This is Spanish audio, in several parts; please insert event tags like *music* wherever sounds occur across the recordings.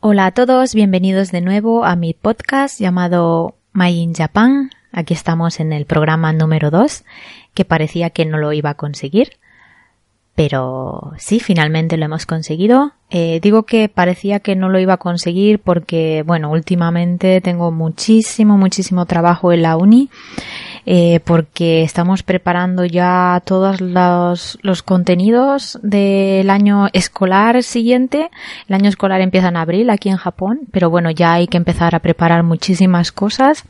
Hola a todos, bienvenidos de nuevo a mi podcast llamado My in Japan. Aquí estamos en el programa número 2, que parecía que no lo iba a conseguir. Pero sí, finalmente lo hemos conseguido. Eh, digo que parecía que no lo iba a conseguir porque, bueno, últimamente tengo muchísimo, muchísimo trabajo en la uni. Eh, porque estamos preparando ya todos los, contenidos del año escolar siguiente. El año escolar empieza en abril aquí en Japón, pero bueno, ya hay que empezar a preparar muchísimas cosas.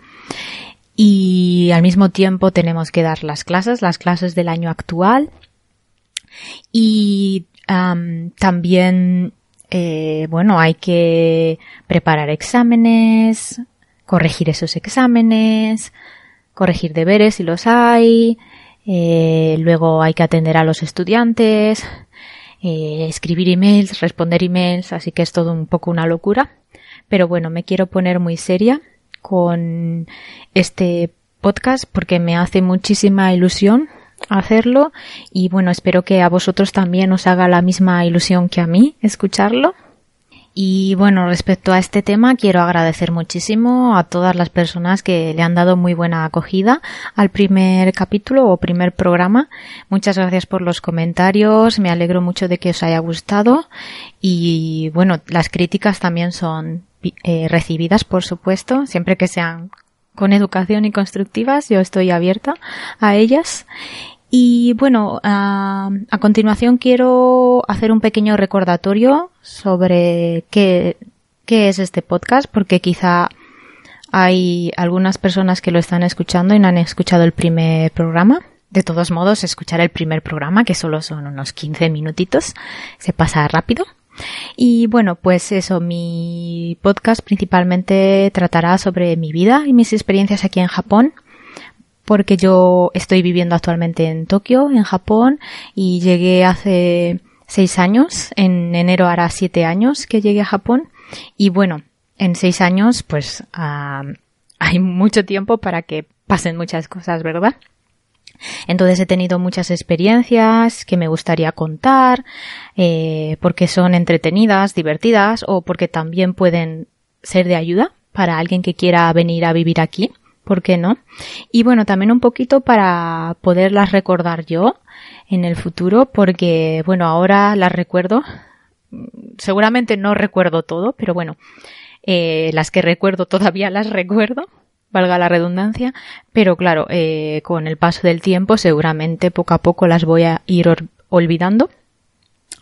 Y al mismo tiempo tenemos que dar las clases, las clases del año actual y también, eh, bueno, hay que preparar exámenes, corregir esos exámenes, corregir deberes si los hay, eh, luego hay que atender a los estudiantes, eh, escribir emails, responder emails, así que es todo un poco una locura. Pero bueno, me quiero poner muy seria con este podcast porque me hace muchísima ilusión hacerlo y bueno, espero que a vosotros también os haga la misma ilusión que a mí escucharlo. Y bueno, respecto a este tema, quiero agradecer muchísimo a todas las personas que le han dado muy buena acogida al primer capítulo o primer programa. Muchas gracias por los comentarios, me alegro mucho de que os haya gustado y bueno, las críticas también son eh, recibidas, por supuesto, siempre que sean con educación y constructivas, yo estoy abierta a ellas. Y bueno, a, continuación quiero hacer un pequeño recordatorio sobre qué, qué es este podcast, porque quizá hay algunas personas que lo están escuchando y no han escuchado el primer programa. De todos modos, escuchar el primer programa, que solo son unos 15 minutitos, se pasa rápido. Y bueno, pues eso, mi podcast principalmente tratará sobre mi vida y mis experiencias aquí en Japón, porque yo estoy viviendo actualmente en Tokio, en Japón, y llegué hace seis años, en enero hará siete años que llegué a Japón, y bueno, en seis años pues ah, *laughs* hay mucho tiempo para que pasen muchas cosas, ¿verdad? Entonces he tenido muchas experiencias que me gustaría contar, eh, porque son entretenidas, divertidas o porque también pueden ser de ayuda para alguien que quiera venir a vivir aquí. ¿Por qué no? Y bueno, también un poquito para poderlas recordar yo en el futuro, porque bueno, ahora las recuerdo. Seguramente no recuerdo todo, pero bueno, eh, las que recuerdo *laughs* todavía las recuerdo valga la redundancia, pero claro, eh, con el paso del tiempo seguramente poco a poco las voy a ir olvidando.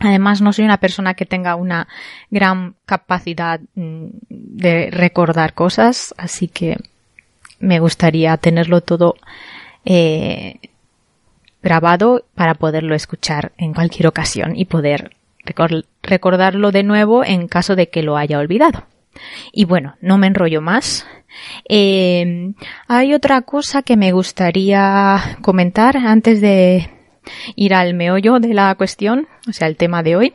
Además, no soy una persona que tenga una gran capacidad mm, de recordar cosas, así que me gustaría tenerlo todo eh, grabado para poderlo escuchar en cualquier ocasión y poder recordarlo de nuevo en caso de que lo haya olvidado. Y bueno, no me enrollo más. Eh, hay otra cosa que me gustaría comentar antes de ir al meollo de la cuestión, o sea, el tema de hoy,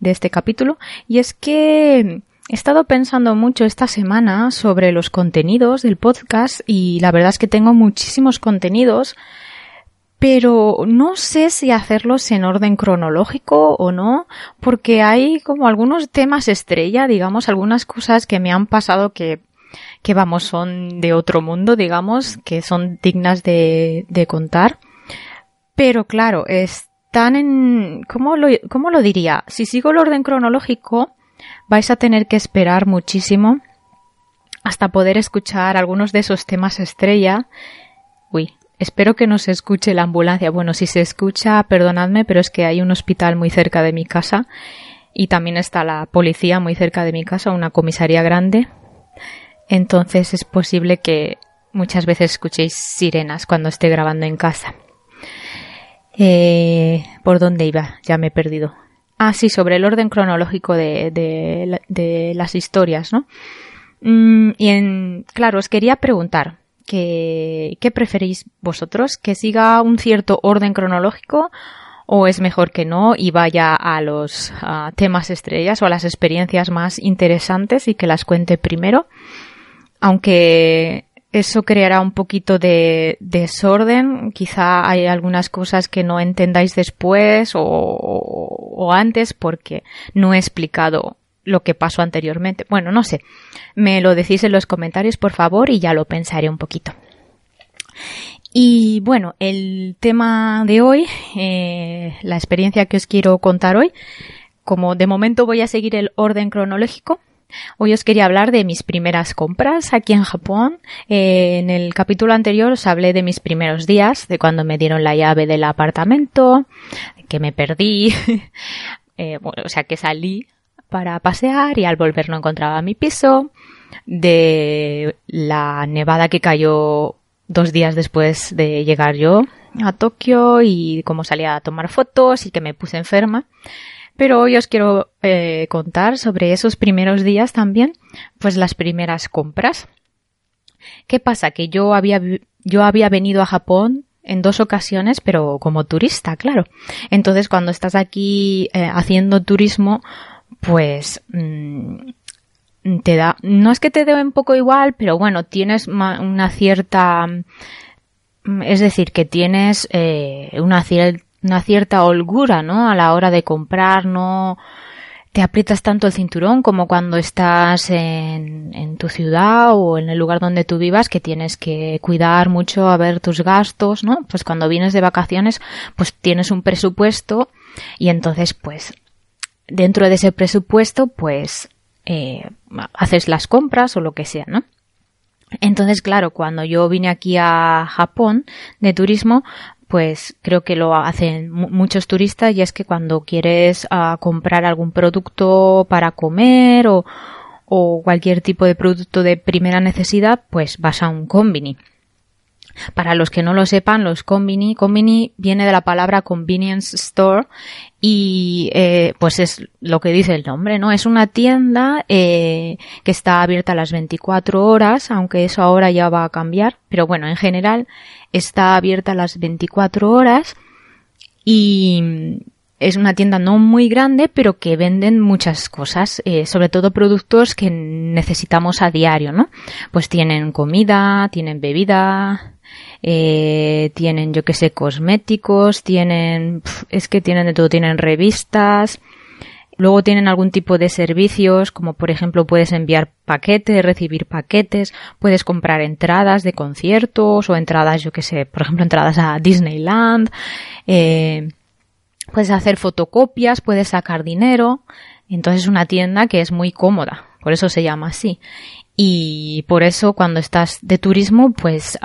de este capítulo, y es que he estado pensando mucho esta semana sobre los contenidos del podcast y la verdad es que tengo muchísimos contenidos, pero no sé si hacerlos en orden cronológico o no, porque hay como algunos temas estrella, digamos, algunas cosas que me han pasado que que vamos, son de otro mundo, digamos, que son dignas de, de contar. Pero claro, están en, ¿cómo lo, ¿cómo lo diría? Si sigo el orden cronológico, vais a tener que esperar muchísimo hasta poder escuchar algunos de esos temas estrella. Uy, espero que no se escuche la ambulancia. Bueno, si se escucha, perdonadme, pero es que hay un hospital muy cerca de mi casa y también está la policía muy cerca de mi casa, una comisaría grande entonces es posible que muchas veces escuchéis sirenas cuando esté grabando en casa. Eh, ¿Por dónde iba? Ya me he perdido. Ah, sí, sobre el orden cronológico de, de, las historias, ¿no? Mm, y en, claro, os quería preguntar, ¿qué, ¿qué preferís vosotros? ¿Que siga un cierto orden cronológico o es mejor que no y vaya a los temas estrellas o a las experiencias más interesantes y que las cuente primero? aunque eso creará un poquito de desorden. Quizá hay algunas cosas que no entendáis después o, antes porque no he explicado lo que pasó anteriormente. Bueno, no sé. Me lo decís en los comentarios, por favor, y ya lo pensaré un poquito. Y bueno, el tema de hoy, eh, la experiencia que os quiero contar hoy, como de momento voy a seguir el orden cronológico, Hoy os quería hablar de mis primeras compras aquí en Japón. Eh, en el capítulo anterior os hablé de mis primeros días, de cuando me dieron la llave del apartamento, que me perdí, *laughs* eh, o sea que salí para pasear y al volver no encontraba mi piso, de la nevada que cayó dos días después de llegar yo a Tokio y cómo salía a tomar fotos y que me puse enferma. Pero hoy os quiero eh, contar sobre esos primeros días también, pues las primeras compras. ¿Qué pasa? Que yo había, yo había venido a Japón en dos ocasiones, pero como turista, claro. Entonces, cuando estás aquí eh, haciendo turismo, pues mm, te da, no es que te dé un poco igual, pero bueno, tienes una cierta, mm, es decir, que tienes eh, una, una cierta holgura, ¿no? A la hora de comprar, no te aprietas tanto el cinturón como cuando estás en, tu ciudad o en el lugar donde tú vivas que tienes que cuidar mucho a ver tus gastos, ¿no? Pues cuando vienes de vacaciones, pues tienes un presupuesto y entonces, pues, dentro de ese presupuesto, pues, eh, haces las compras o lo que sea, ¿no? Entonces, claro, cuando yo vine aquí a Japón de turismo, pues creo que lo hacen muchos turistas y es que cuando quieres uh, comprar algún producto para comer o, o cualquier tipo de producto de primera necesidad, pues vas a un combini. Para los que no lo sepan, los combini, combini viene de la palabra convenience store y eh, pues es lo que dice el nombre, ¿no? Es una tienda eh, que está abierta a las 24 horas, aunque eso ahora ya va a cambiar, pero bueno, en general está abierta a las 24 horas y es una tienda no muy grande, pero que venden muchas cosas, eh, sobre todo productos que necesitamos a diario, ¿no? Pues tienen comida, tienen bebida, eh, tienen, yo que sé, cosméticos, tienen, es que tienen de todo, tienen revistas, Luego tienen algún tipo de servicios, como por ejemplo puedes enviar paquetes, recibir paquetes, puedes comprar entradas de conciertos o entradas, yo que sé, por ejemplo, entradas a Disneyland, eh, puedes hacer fotocopias, puedes sacar dinero. Entonces es una tienda que es muy cómoda, por eso se llama así. Y por eso cuando estás de turismo, pues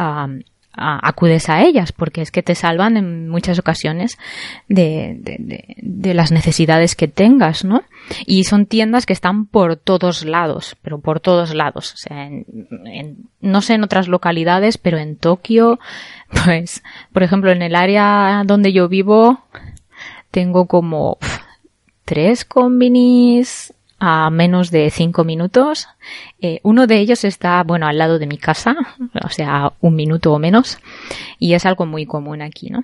acudes a ellas porque es que te salvan en muchas ocasiones de, de, las necesidades que tengas, ¿no? Y son tiendas que están por todos lados, pero por todos lados. O sea, en, no sé en otras localidades, pero en Tokio, *laughs* pues, por ejemplo, en el área donde yo vivo, tengo como tres combinis a menos de cinco minutos. Eh, uno de ellos está, bueno, al lado de mi casa, o sea, un minuto o menos, y es algo muy común aquí, ¿no?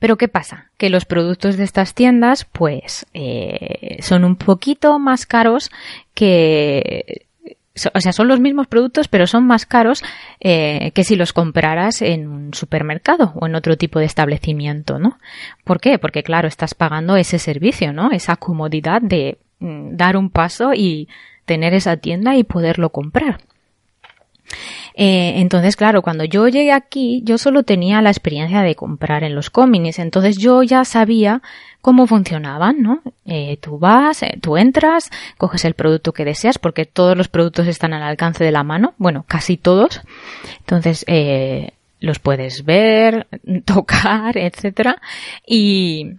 Pero ¿qué pasa? Que los productos de estas tiendas, pues, eh, son un poquito más caros que o sea, son los mismos productos, pero son más caros eh, que si los compraras en un supermercado o en otro tipo de establecimiento, ¿no? ¿Por qué? Porque, claro, estás pagando ese servicio, ¿no? Esa comodidad de dar un paso y tener esa tienda y poderlo comprar. Eh, entonces, claro, cuando yo llegué aquí, yo solo tenía la experiencia de comprar en los cómics, entonces yo ya sabía cómo funcionaban, ¿no? Eh, tú vas, eh, tú entras, coges el producto que deseas, porque todos los productos están al alcance de la mano, bueno, casi todos. Entonces, los puedes ver, *laughs* tocar, etcétera, y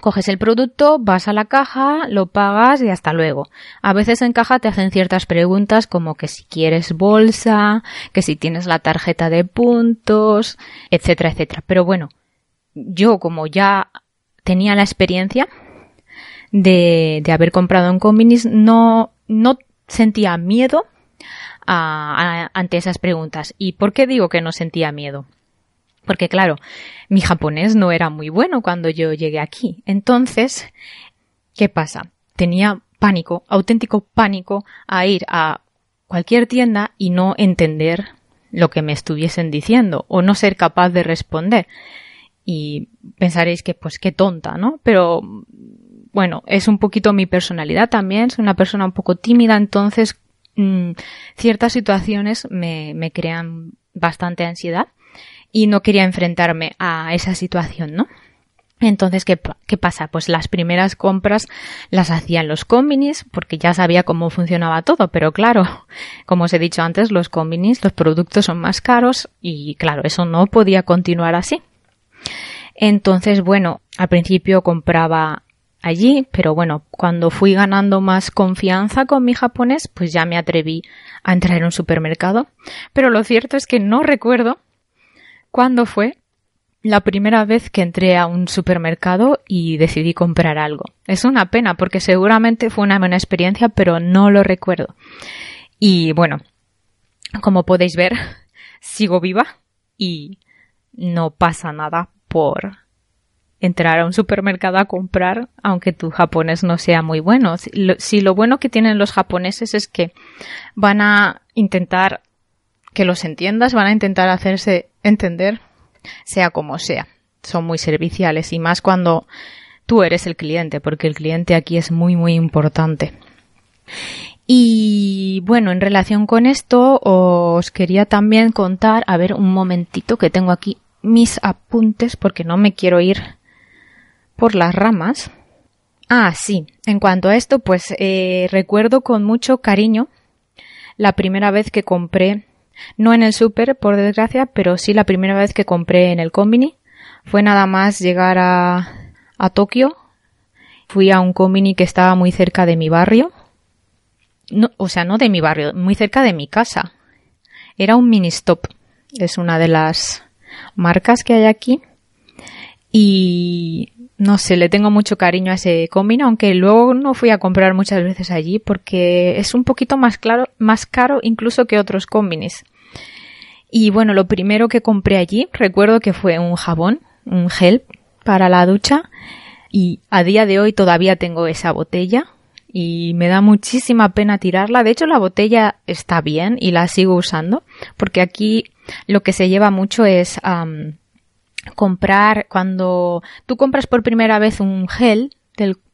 Coges el producto, vas a la caja, lo pagas y hasta luego. A veces en caja te hacen ciertas preguntas como que si quieres bolsa, que si tienes la tarjeta de puntos, etcétera, etcétera. Pero bueno, yo como ya tenía la experiencia de, haber comprado en Combinis, no, no sentía miedo ante esas preguntas. ¿Y por qué digo que no sentía miedo? Porque claro, mi japonés no era muy bueno cuando yo llegué aquí. Entonces, ¿qué pasa? Tenía pánico, auténtico pánico a ir a cualquier tienda y no entender lo que me estuviesen diciendo o no ser capaz de responder. Y pensaréis que pues qué tonta, ¿no? Pero bueno, es un poquito mi personalidad también, soy una persona un poco tímida, entonces mm, ciertas situaciones me, me crean bastante ansiedad y no quería enfrentarme a esa situación, ¿no? Entonces, ¿qué, ¿qué, pasa? Pues las primeras compras las hacía en los combinis porque ya sabía cómo funcionaba todo, pero claro, *laughs* como os he dicho antes, los combinis, los productos son más caros y claro, eso no podía continuar así. Entonces, bueno, al principio compraba allí, pero bueno, cuando fui ganando más confianza con mi japonés, pues ya me atreví a entrar en un supermercado. Pero lo cierto es que no recuerdo cuándo fue la primera vez que entré a un supermercado y decidí comprar algo. Es una pena porque seguramente fue una buena experiencia, pero no lo recuerdo. Y bueno, como podéis ver, *laughs* sigo viva y no pasa nada por entrar a un supermercado a comprar, aunque tu japonés no sea muy bueno. Si lo, si lo bueno que tienen los japoneses es que van a intentar que los entiendas, van a intentar hacerse entender, sea como sea. Son muy serviciales y más cuando tú eres el cliente, porque el cliente aquí es muy, muy importante. Y bueno, en relación con esto, os quería también contar, a ver, un momentito que tengo aquí mis apuntes porque no me quiero ir por las ramas. Ah, sí, en cuanto a esto, pues eh, recuerdo con mucho cariño la primera vez que compré no en el súper, por desgracia, pero sí la primera vez que compré en el combini. Fue nada más llegar a, a Tokio. Fui a un combini que estaba muy cerca de mi barrio. No, o sea, no de mi barrio, muy cerca de mi casa. Era un mini stop. Es una de las marcas que hay aquí. Y no sé, le tengo mucho cariño a ese combini, aunque luego no fui a comprar muchas veces allí porque es un poquito más claro, más caro incluso que otros combinis. Y bueno, lo primero que compré allí, recuerdo que fue un jabón, un gel para la ducha y a día de hoy todavía tengo esa botella y me da muchísima pena tirarla. De hecho, la botella está bien y la sigo usando porque aquí lo que se lleva mucho es comprar cuando tú compras por primera vez un gel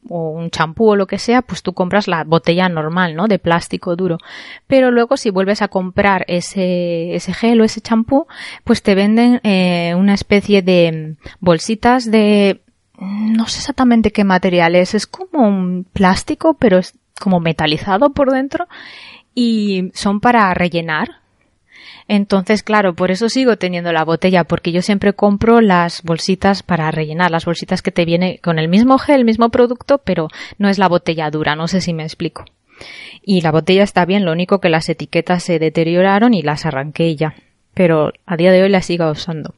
o un champú o lo que sea, pues tú compras la botella normal, ¿no? De plástico duro. Pero luego si vuelves a comprar ese, ese gel o ese champú, pues te venden eh, una especie de bolsitas de no sé exactamente qué material es, es como un plástico, pero es como metalizado por dentro y son para rellenar entonces, claro, por eso sigo teniendo la botella, porque yo siempre compro las bolsitas para rellenar, las bolsitas que te viene con el mismo gel, el mismo producto, pero no es la botella dura, no sé si me explico. Y la botella está bien, lo único que las etiquetas se deterioraron y las arranqué ya. Pero a día de hoy la sigo usando.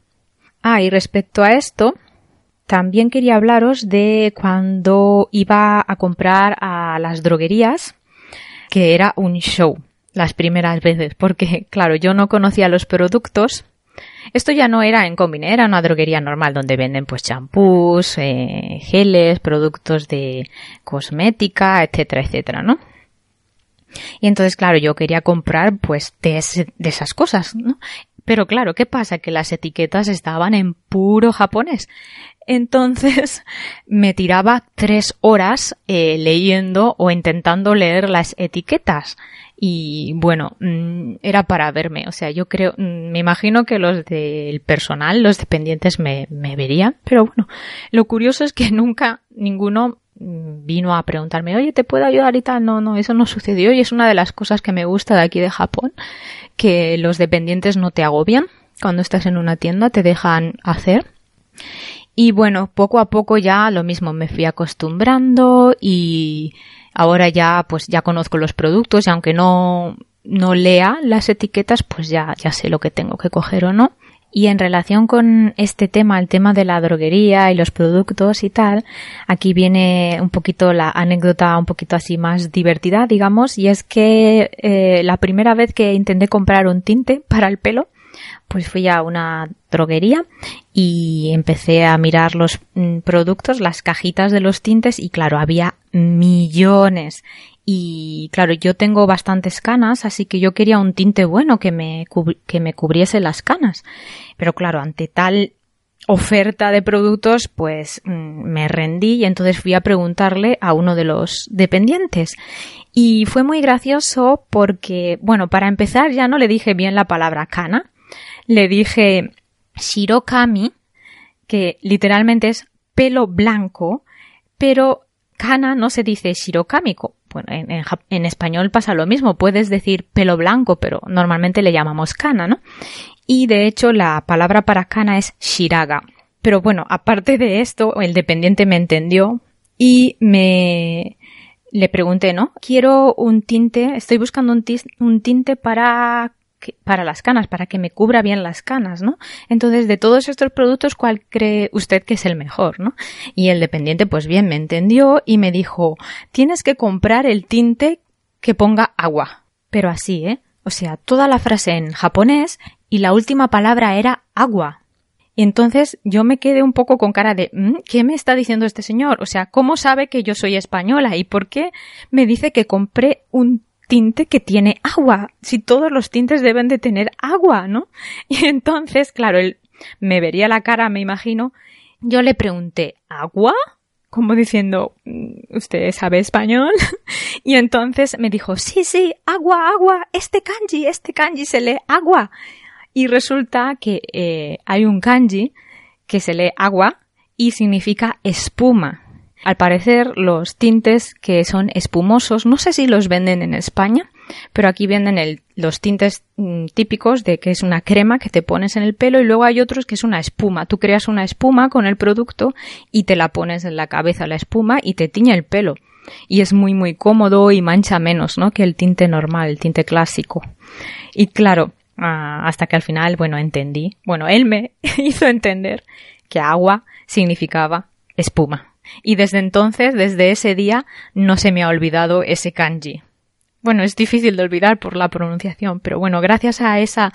Ah, y respecto a esto, también quería hablaros de cuando iba a comprar a las droguerías, que era un show las primeras veces, porque claro, yo no conocía los productos. Esto ya no era en combine, era una droguería normal donde venden pues champús, eh, geles, productos de cosmética, etcétera, etcétera, ¿no? Y entonces, claro, yo quería comprar pues de, de esas cosas, ¿no? Pero claro, ¿qué pasa? Que las etiquetas estaban en puro japonés. Entonces *laughs* me tiraba tres horas eh, leyendo o intentando leer las etiquetas y bueno, mm, era para verme. O sea, yo creo, mm, me imagino que los del personal, los dependientes me, verían, pero bueno, lo curioso es que *laughs* nunca ninguno vino a preguntarme, oye, ¿te puedo ayudar y tal? No, no, eso no sucedió y es una de las cosas que me gusta de aquí de Japón, que los dependientes no te agobian cuando estás en una tienda, te dejan hacer. Y bueno, poco a poco ya lo mismo me fui acostumbrando y Ahora ya, pues ya conozco los productos y aunque no, no lea las etiquetas, pues ya, ya sé lo que tengo que coger o no. Y en relación con este tema, el tema de la droguería y los productos y tal, aquí viene un poquito la anécdota un poquito así más divertida, digamos, y es que eh, la primera vez que intenté comprar un tinte para el pelo, pues fui a una droguería y empecé a mirar los mm, productos, las cajitas de los tintes y claro, había millones. Y claro, yo tengo bastantes canas, así que yo quería un tinte bueno que me, que me cubriese las canas. Pero claro, ante tal oferta de productos, pues mm, me rendí y entonces fui a preguntarle a uno de los dependientes. Y fue muy gracioso porque, bueno, para empezar ya no le dije bien la palabra kana, le dije shirokami, que literalmente es pelo blanco, pero kana no se dice shirokamiko. Bueno, en, español pasa lo mismo, puedes decir pelo blanco, pero normalmente le llamamos kana, ¿no? Y de hecho la palabra para kana es shiraga. Pero bueno, aparte de esto, el dependiente me entendió y me le pregunté, ¿no? Quiero un tinte, estoy buscando un tinte para para las canas, para que me cubra bien las canas, ¿no? Entonces, de todos estos productos, ¿cuál cree usted que es el mejor, ¿no? Y el dependiente, pues bien, me entendió y me dijo, tienes que comprar el tinte que ponga agua. Pero así, ¿eh? O sea, toda la frase en japonés y la última palabra era agua. Y entonces yo me quedé un poco con cara de mm, ¿qué me está diciendo este señor? O sea, ¿cómo sabe que yo soy española? ¿Y por qué me dice que compré un tinte que tiene agua, si todos los tintes deben de tener agua, ¿no? *laughs* Y entonces, claro, él me vería la cara, me imagino. Yo le pregunté, ¿agua? Como diciendo, mm, ¿usted sabe español? *laughs* y entonces me dijo, sí, sí, agua, agua, este kanji, este kanji se lee agua. Y resulta que eh, hay un kanji que se lee agua y significa espuma. Al parecer, los tintes que son espumosos, no sé si los venden en España, pero aquí venden los tintes mm, típicos de que es una crema que te pones en el pelo y luego hay otros que es una espuma. Tú creas una espuma con el producto y te la pones en la cabeza la espuma y te tiñe el pelo. Y es muy muy cómodo y mancha menos, ¿no? Que el tinte normal, el tinte clásico. Y claro, ah, hasta que al final, bueno, entendí. Bueno, él me *laughs* hizo entender que agua significaba espuma. Y desde entonces, desde ese día, no se me ha olvidado ese kanji. Bueno, es difícil de olvidar por la pronunciación, pero bueno, gracias a esa,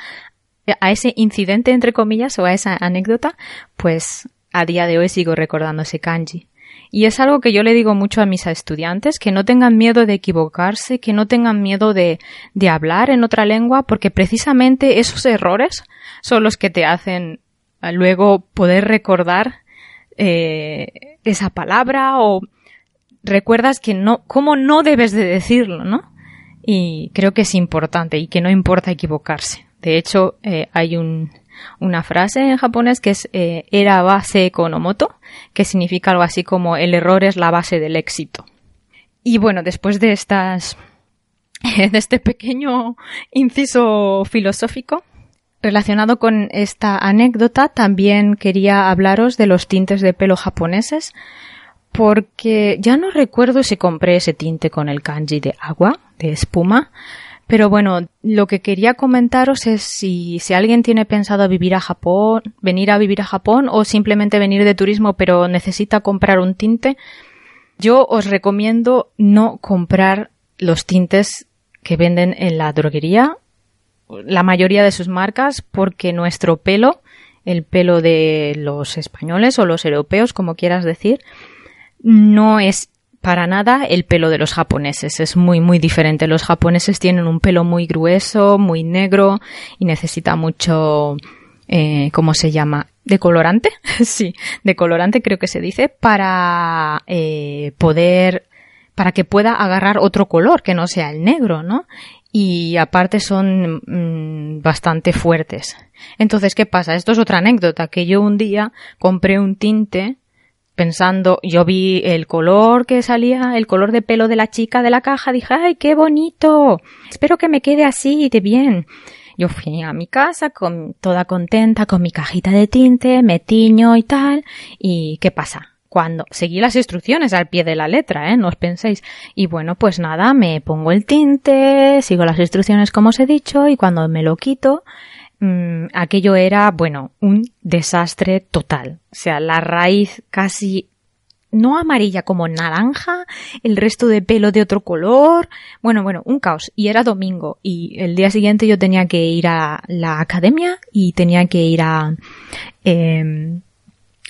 a ese incidente, entre comillas, o a esa anécdota, pues a día de hoy sigo recordando ese kanji. Y es algo que yo le digo mucho a mis estudiantes, que no tengan miedo de equivocarse, que no tengan miedo de, de hablar en otra lengua, porque precisamente esos errores son los que te hacen luego poder recordar eh, esa palabra o recuerdas que no, cómo no debes de decirlo, ¿no? Y creo que es importante y que no importa equivocarse. De hecho, eh, hay un, una frase en japonés que es eh, era base ekonomoto, que significa algo así como el error es la base del éxito. Y bueno, después de estas, *laughs* de este pequeño inciso filosófico, Relacionado con esta anécdota, también quería hablaros de los tintes de pelo japoneses, porque ya no recuerdo si compré ese tinte con el kanji de agua, de espuma, pero bueno, lo que quería comentaros es si, si alguien tiene pensado vivir a Japón, venir a vivir a Japón o simplemente venir de turismo pero necesita comprar un tinte, yo os recomiendo no comprar los tintes que venden en la droguería la mayoría de sus marcas porque nuestro pelo, el pelo de los españoles o los europeos, como quieras decir, no es para nada el pelo de los japoneses. Es muy, muy diferente. Los japoneses tienen un pelo muy grueso, muy negro y necesita mucho, eh, ¿cómo se llama? ¿Decolorante? *laughs* sí, decolorante creo que se dice, para eh, poder, para que pueda agarrar otro color que no sea el negro, ¿no? Y aparte son mm, bastante fuertes. Entonces, ¿qué pasa? Esto es otra anécdota, que yo un día compré un tinte pensando, yo vi el color que salía, el color de pelo de la chica de la caja, dije, ¡ay, qué bonito! Espero que me quede así de bien. Yo fui a mi casa con, toda contenta con mi cajita de tinte, me tiño y tal, y ¿qué pasa? Cuando seguí las instrucciones al pie de la letra, ¿eh? No os penséis. Y bueno, pues nada, me pongo el tinte, sigo las instrucciones como os he dicho y cuando me lo quito, mmm, aquello era, bueno, un desastre total. O sea, la raíz casi no amarilla como naranja, el resto de pelo de otro color, bueno, bueno, un caos. Y era domingo y el día siguiente yo tenía que ir a la academia y tenía que ir a... Eh,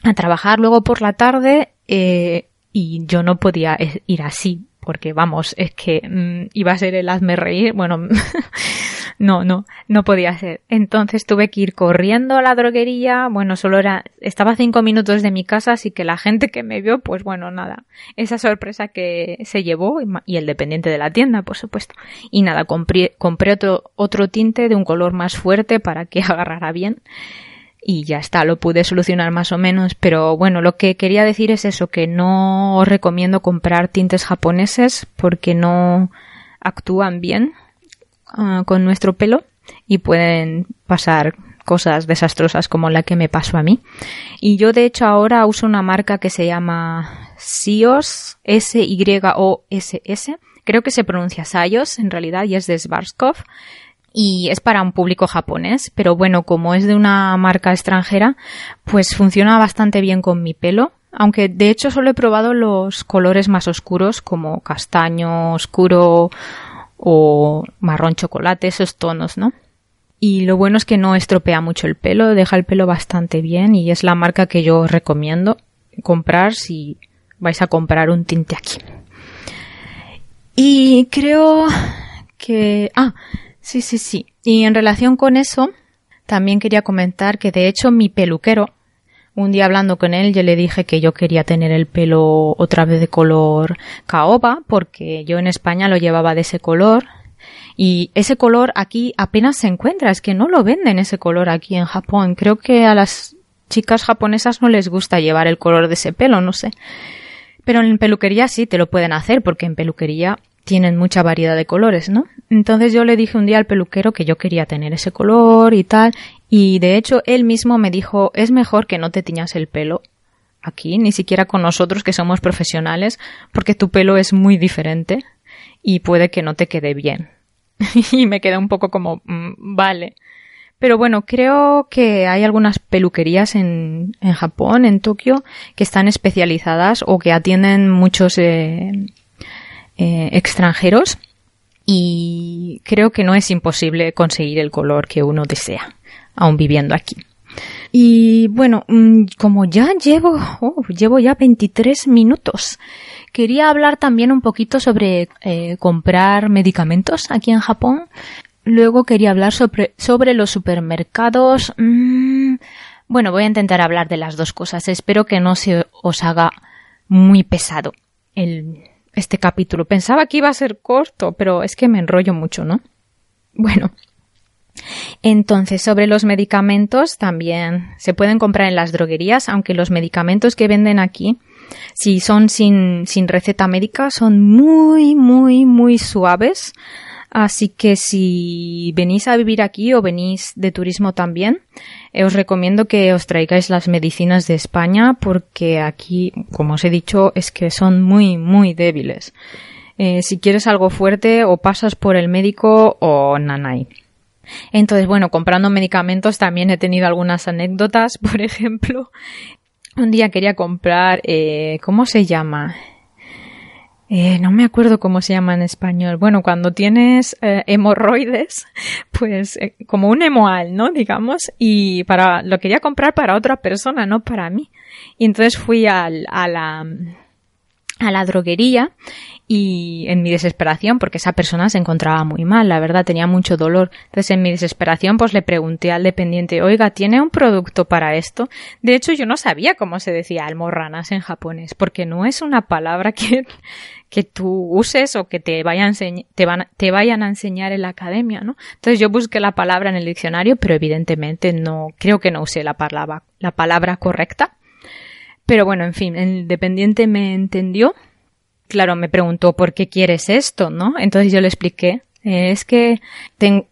a trabajar luego por la tarde eh, y yo no podía ir así porque vamos, es que mm, iba a ser el hazme reír, bueno, *laughs* no, no, no podía ser. Entonces tuve que ir corriendo a la droguería. Bueno, solo era, estaba cinco minutos de mi casa, así que la gente que me vio, pues bueno, nada. Esa sorpresa que se llevó y el dependiente de la tienda, por supuesto. Y nada, compré, compré otro, otro tinte de un color más fuerte para que *laughs* agarrara bien y ya está, lo pude solucionar más o menos, pero bueno, lo que quería decir es eso, que no os recomiendo comprar tintes japoneses porque no actúan bien ah, con nuestro pelo y pueden pasar cosas desastrosas como la que me pasó a mí. Y yo de hecho ahora uso una marca que se llama Sios, S-Y-O-S-S. Creo que se pronuncia Sayos en realidad y es de Svarskov y es para un público japonés, pero bueno, como es de una marca extranjera, pues funciona bastante bien con mi pelo, aunque de hecho solo he probado los colores más oscuros como castaño oscuro o marrón chocolate, esos tonos, ¿no? Y lo bueno es que no estropea mucho el pelo, deja el pelo bastante bien y es la marca que yo recomiendo comprar si vais a comprar un tinte aquí. Y creo que... Ah, Sí, sí, sí. Y en relación con eso, también quería comentar que de hecho mi peluquero, un día hablando con él, yo le dije que yo quería tener el pelo otra vez de color caoba, porque yo en España lo llevaba de ese color. Y ese color aquí apenas se encuentra, es que no lo venden ese color aquí en Japón. Creo que a las chicas japonesas no les gusta llevar el color de ese pelo, no sé. Pero en peluquería sí te lo pueden hacer, porque en peluquería tienen mucha variedad de colores, ¿no? Entonces yo le dije un día al peluquero que yo quería tener ese color y tal, y de hecho él mismo me dijo, es mejor que no te tiñas el pelo aquí, ni siquiera con nosotros que somos profesionales, porque tu pelo es muy diferente y puede que no te quede bien. *laughs* y me quedé un poco como, mm, vale. Pero bueno, creo que hay algunas peluquerías en, en Japón, en Tokio, que están especializadas o que atienden muchos eh, eh, extranjeros y creo que no es imposible conseguir el color que uno desea, aún viviendo aquí. Y bueno, mm, como ya llevo, oh, llevo ya 23 minutos, quería hablar también un poquito sobre eh, comprar medicamentos aquí en Japón. Luego quería hablar sobre, sobre los supermercados. Mm, bueno, voy a intentar hablar de las dos cosas. Espero que no se os haga muy pesado el, este capítulo. Pensaba que iba a ser corto, pero es que me enrollo mucho, ¿no? Bueno. Entonces, sobre los medicamentos también se pueden comprar en las droguerías, aunque los medicamentos que venden aquí, si son sin, sin receta médica, son muy, muy, muy suaves. Así que si venís a vivir aquí o venís de turismo también, eh, os recomiendo que os traigáis las medicinas de España porque aquí, como os he dicho, es que son muy, muy débiles. Eh, si quieres algo fuerte, o pasas por el médico o nanay. Entonces, bueno, comprando medicamentos también he tenido algunas anécdotas. *laughs* Por ejemplo, un día quería comprar, eh, ¿cómo se llama? Eh, no me acuerdo cómo se llama en español. Bueno, cuando tienes eh, hemorroides, *laughs* pues eh, como un hemoal, ¿no? Digamos, y para lo quería comprar para otra persona, no para mí. Y entonces fui al, a la a la droguería y en mi desesperación, porque esa persona se encontraba muy mal, la verdad tenía mucho dolor. Entonces en mi desesperación pues le pregunté al dependiente, oiga, ¿tiene un producto para esto? De hecho yo no sabía cómo se decía almorranas en japonés, porque no es una palabra que, que tú uses o que te, vayan, te, van, te vayan a enseñar en la academia, ¿no? Entonces yo busqué la palabra en el diccionario, pero evidentemente no, creo que no usé la palabra, la palabra correcta. Pero bueno, en fin, el dependiente me entendió. Claro, me preguntó por qué quieres esto, ¿no? Entonces yo le expliqué. Eh, es que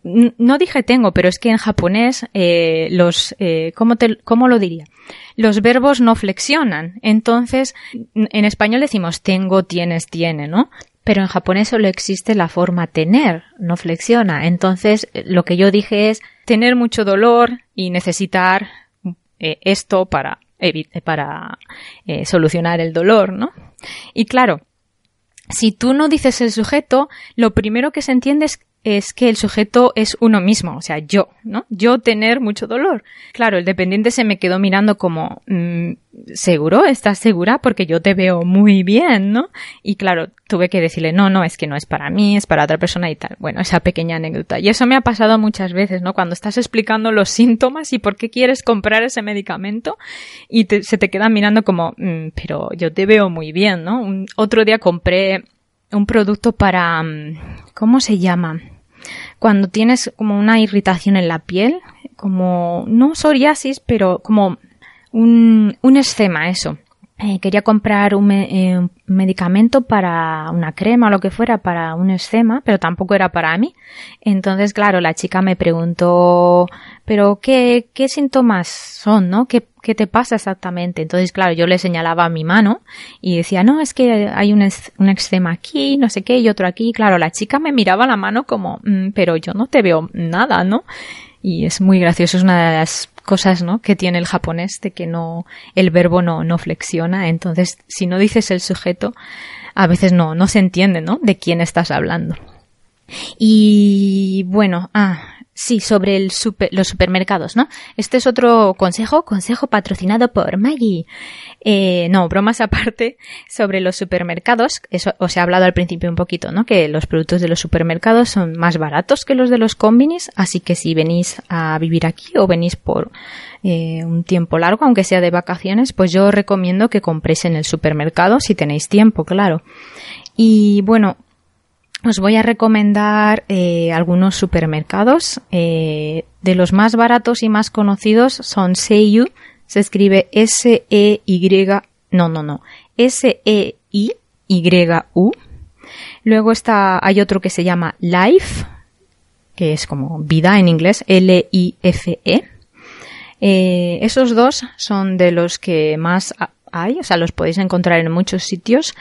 no dije tengo, pero es que en japonés eh, los eh, ¿cómo, te, ¿cómo lo diría? Los verbos no flexionan. Entonces, en español decimos tengo, tienes, tiene, ¿no? Pero en japonés solo existe la forma tener, no flexiona. Entonces, lo que yo dije es tener mucho dolor y necesitar esto para para eh, solucionar el dolor, ¿no? Y claro, si tú no dices el sujeto, lo primero que se entiende es es que el sujeto es uno mismo, o sea, yo, ¿no? Yo tener mucho dolor. Claro, el dependiente se me quedó mirando como, mm, ¿seguro? ¿Estás segura? Porque yo te veo muy bien, ¿no? Y claro, tuve que decirle, no, no, es que no es para mí, es para otra persona y tal. Bueno, esa pequeña anécdota. Y eso me ha pasado muchas veces, ¿no? Cuando estás explicando los síntomas y por qué quieres comprar ese medicamento y se te quedan mirando como, mm, pero yo te veo muy bien, ¿no? Otro día compré un producto para, mm, ¿cómo se llama? Cuando tienes como una irritación en la piel, como, no psoriasis, pero como un, un escema, eso. Eh, quería comprar un, eh, un, medicamento para una crema o lo que fuera para un escema, pero tampoco era para mí. Entonces, claro, la chica me preguntó, pero ¿qué, qué síntomas son, no? ¿Qué, ¿Qué te pasa exactamente? Entonces, claro, yo le señalaba mi mano y decía, no, es que hay un, un eczema aquí, no sé qué, y otro aquí. Claro, la chica me miraba la mano como, mm, pero yo no te veo nada, ¿no? Y es muy gracioso, es una de las cosas, ¿no? Que tiene el japonés de que no, el verbo no, no flexiona. Entonces, si no dices el sujeto, a veces no, no se entiende, ¿no? De quién estás hablando. Y bueno, ah, Sí, sobre el super, los supermercados, ¿no? Este es otro consejo, consejo patrocinado por Maggie. Eh, no, bromas *laughs* aparte sobre los supermercados. Eso os he hablado al principio un poquito, ¿no? Que los productos de los supermercados son más baratos que los de los combinis, así que si venís a vivir aquí o venís por eh, un tiempo largo, aunque sea de vacaciones, pues yo recomiendo que compréis en el supermercado si tenéis tiempo, claro. Y bueno, os voy a recomendar eh, algunos supermercados. Eh, de los más baratos y más conocidos son Seiyu, se escribe S-E-Y, no, no, no, S-E-I-Y-U. Luego está, hay otro que se llama Life, que es como vida en inglés, L-I-F-E. Eh, esos dos son de los que más hay, o sea, los podéis encontrar en muchos sitios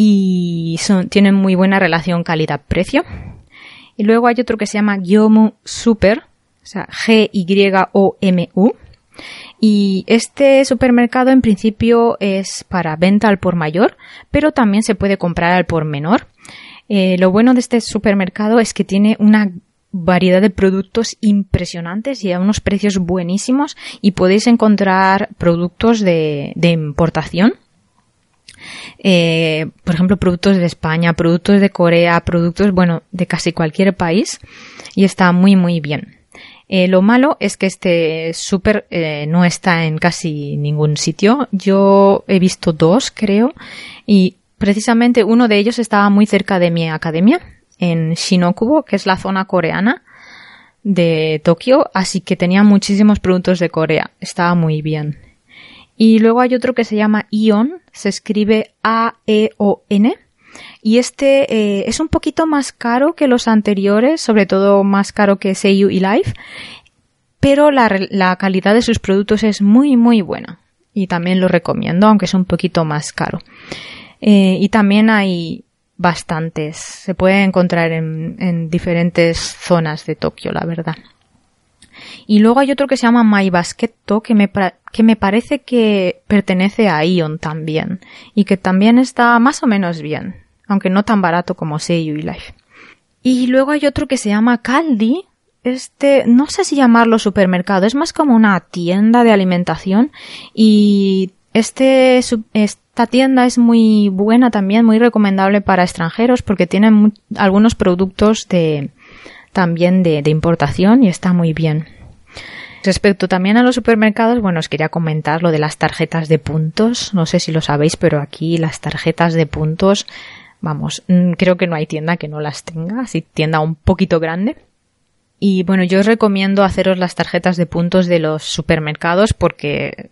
y son, tienen muy buena relación calidad-precio. Y luego hay otro que se llama Gyomu Super, o sea, G-Y-O-M-U. Y este supermercado en principio es para venta al por mayor, pero también se puede comprar al por menor. Eh, lo bueno de este supermercado es que tiene una variedad de productos impresionantes y a unos precios buenísimos y podéis encontrar productos de, de importación eh, por ejemplo, productos de España, productos de Corea, productos, bueno, de casi cualquier país y está muy, muy bien. Eh, lo malo es que este súper eh, no está en casi ningún sitio. Yo he visto dos, creo, y precisamente uno de ellos estaba muy cerca de mi academia, en Shinokubo, que es la zona coreana de Tokio, así que tenía muchísimos productos de Corea. Estaba muy bien. Y luego hay otro que se llama Ion, se escribe A-E-O-N. Y este eh, es un poquito más caro que los anteriores, sobre todo más caro que Seiyu y Life, pero la, calidad de sus productos es muy muy buena. Y también lo recomiendo, aunque es un poquito más caro. Eh, y también hay bastantes, se puede encontrar en, en diferentes zonas de Tokio, la verdad. Y luego hay otro que se llama My que me, que me parece que pertenece a Ion también. Y que también está más o menos bien. Aunque no tan barato como Seiyu y Life. Y luego hay otro que se llama Caldi. Este, no sé si llamarlo supermercado, es más como una tienda de alimentación. Y este, esta tienda es muy buena también, muy recomendable para extranjeros porque tiene algunos productos de, también de, importación y está muy bien. Respecto también a los supermercados, bueno, os quería comentar lo de las tarjetas de puntos. No sé si lo sabéis, pero aquí las tarjetas de puntos, vamos, mm, creo que no hay tienda que no las tenga, así tienda un poquito grande. Y bueno, yo os recomiendo haceros las tarjetas de puntos de los supermercados porque eh,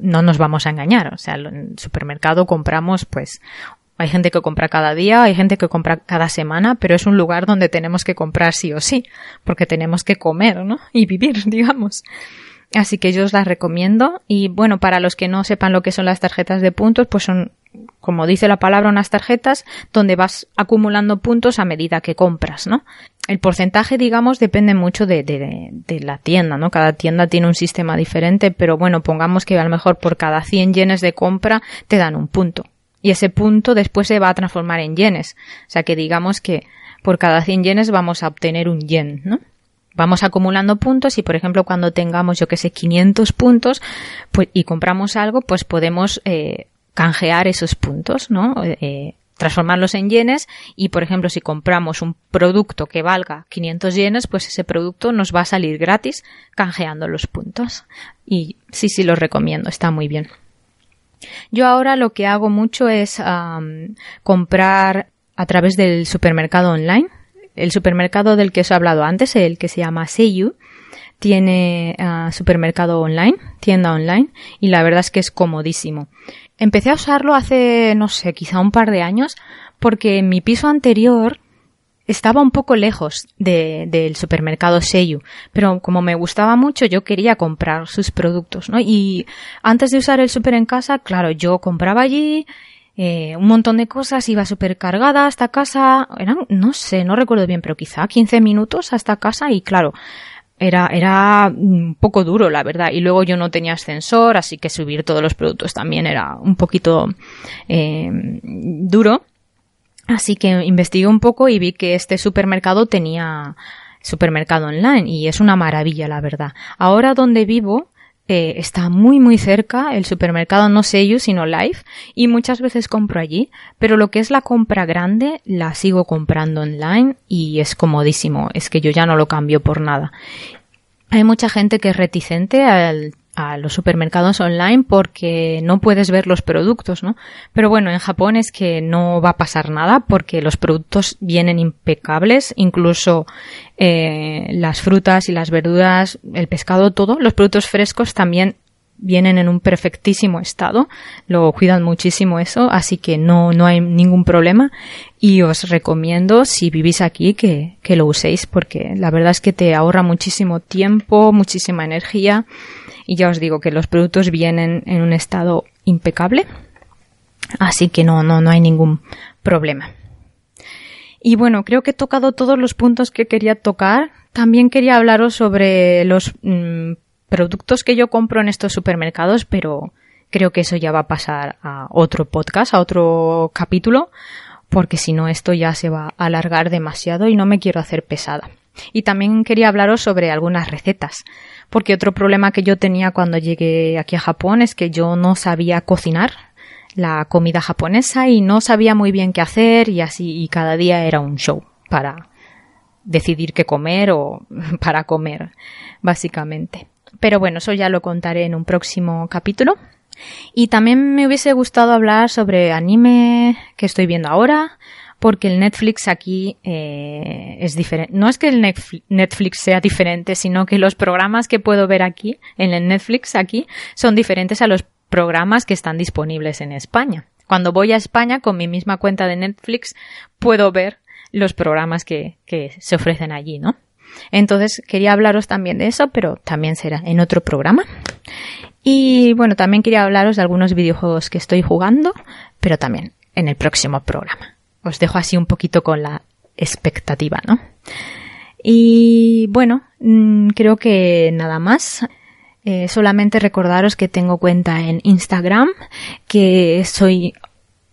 no nos vamos a engañar. O sea, en el supermercado compramos pues hay gente que compra cada día, hay gente que compra cada semana, pero es un lugar donde tenemos que comprar sí o sí, porque tenemos que comer, ¿no? *laughs* Y vivir, *laughs* digamos. Así que yo os las recomiendo. Y bueno, para los que no sepan lo que son las tarjetas de puntos, pues son, como dice la palabra, unas tarjetas donde vas acumulando puntos a medida que compras, ¿no? El porcentaje, digamos, depende mucho de, de, de, la tienda, ¿no? Cada tienda tiene un sistema diferente, pero bueno, pongamos que a lo mejor por cada 100 yenes de compra te dan un punto y ese punto después se va a transformar en yenes. O sea que digamos que por cada 100 yenes vamos a obtener un yen, ¿no? Vamos acumulando puntos y, por ejemplo, cuando tengamos, yo que sé, 500 puntos pues, y compramos algo, pues podemos eh, canjear esos puntos, ¿no? Eh, transformarlos en yenes y, por ejemplo, si compramos un producto que valga 500 yenes, pues ese producto nos va a salir gratis canjeando los puntos. Y sí, sí, los recomiendo, está muy bien. Yo ahora lo que hago mucho es comprar a través del supermercado online. El supermercado del que os he hablado antes, el que se llama Seiyu, tiene ah, supermercado online, tienda online, y la verdad es que es comodísimo. Empecé a usarlo hace, no sé, quizá un par de años, porque en mi piso anterior estaba un poco lejos del supermercado Seiyu, pero como me gustaba mucho, yo quería comprar sus productos, ¿no? Y antes de usar el super en casa, claro, yo compraba allí eh, un montón de cosas, iba súper cargada hasta casa, eran, no sé, no recuerdo bien, pero quizá 15 minutos hasta casa y claro, era, era un poco duro, la verdad. Y luego yo no tenía ascensor, así que subir todos los productos también era un poquito eh, duro. Así que investigué un poco y vi que este supermercado tenía supermercado online y es una maravilla, la verdad. Ahora donde vivo eh, está muy muy cerca el supermercado no yo sino Life y muchas veces compro allí, pero lo que es la compra grande la sigo comprando online y es comodísimo, es que yo ya no lo cambio por nada. Hay mucha gente que es reticente al a los supermercados online porque no puedes ver los productos, ¿no? Pero bueno, en Japón es que no va a pasar nada porque los productos vienen impecables, incluso eh, las frutas y las verduras, el pescado, todo, los productos frescos también vienen en un perfectísimo estado, lo cuidan muchísimo eso, así que no, no hay ningún problema y os recomiendo si vivís aquí que, que lo uséis porque la verdad es que te ahorra muchísimo tiempo, muchísima energía y ya os digo que los productos vienen en un estado impecable. Así que no, no, no hay ningún problema. Y bueno, creo que he tocado todos los puntos que quería tocar. También quería hablaros sobre los mm, productos que yo compro en estos supermercados, pero creo que eso ya va a pasar a otro podcast, a otro capítulo, porque si no esto ya se va a alargar demasiado y no me quiero hacer pesada. Y también quería hablaros sobre algunas recetas porque otro problema que yo tenía cuando llegué aquí a Japón es que yo no sabía cocinar la comida japonesa y no sabía muy bien qué hacer y así y cada día era un show para decidir qué comer o *laughs* para comer básicamente. Pero bueno, eso ya lo contaré en un próximo capítulo. Y también me hubiese gustado hablar sobre anime que estoy viendo ahora, porque el Netflix aquí eh, es diferente. No es que el Netflix sea diferente, sino que los programas que puedo ver aquí, en el Netflix aquí, son diferentes a los programas que están disponibles en España. Cuando voy a España con mi misma cuenta de Netflix, puedo ver los programas que, que se ofrecen allí, ¿no? Entonces quería hablaros también de eso, pero también será en otro programa. Y bueno, también quería hablaros de algunos videojuegos que estoy jugando, pero también en el próximo programa os dejo así un poquito con la expectativa, ¿no? Y bueno, mm, creo que nada más. Eh, solamente recordaros que tengo cuenta en Instagram, que soy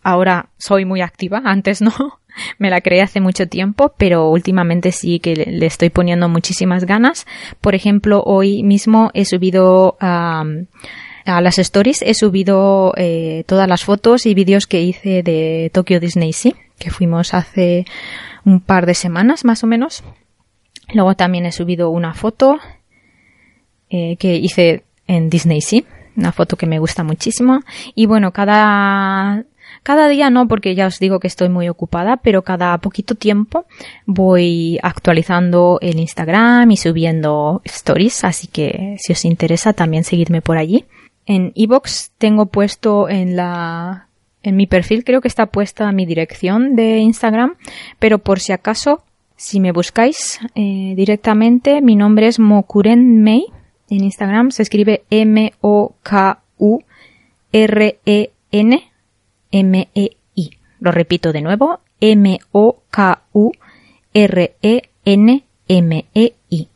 ahora soy muy activa, antes no, *laughs* me la creé hace mucho tiempo, pero últimamente sí que le estoy poniendo muchísimas ganas. Por ejemplo, hoy mismo he subido a las stories, he subido eh, todas las fotos y vídeos que hice de Tokyo Disney Sea que fuimos hace un par de semanas más o menos. Luego también he subido una foto eh, que hice en Disney Sea, una foto que me gusta muchísimo. Y bueno, cada, cada día no, porque ya os digo que estoy muy ocupada, pero cada poquito tiempo voy actualizando el Instagram y subiendo stories, así que si os interesa también seguidme por allí. En iBox tengo puesto en la en mi perfil creo que está puesta mi dirección de Instagram, pero por si acaso, si me buscáis eh, directamente, mi nombre es Mokuren Mei. En Instagram se escribe M-O-K-U-R-E-N-M-E-I. Lo repito de nuevo, M-O-K-U-R-E-N-M-E-I.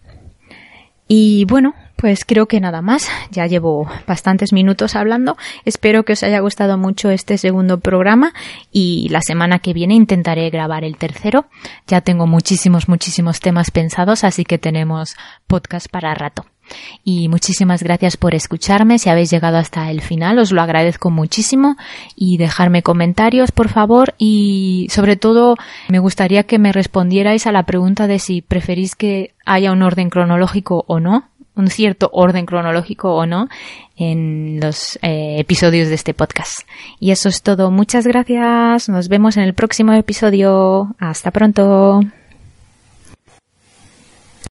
Y bueno, pues creo que nada más. Ya llevo bastantes minutos hablando. Espero que os haya gustado mucho este segundo programa y la semana que viene intentaré grabar el tercero. Ya tengo muchísimos, muchísimos temas pensados, así que tenemos podcast para rato. Y muchísimas gracias por escucharme. Si habéis llegado hasta el final, os lo agradezco muchísimo. Y dejarme comentarios, por favor. Y sobre todo, me gustaría que me respondierais a la pregunta de si preferís que haya un orden cronológico o no un cierto orden cronológico o no en los eh, episodios de este podcast. Y eso es todo. Muchas gracias. Nos vemos en el próximo episodio. Hasta pronto.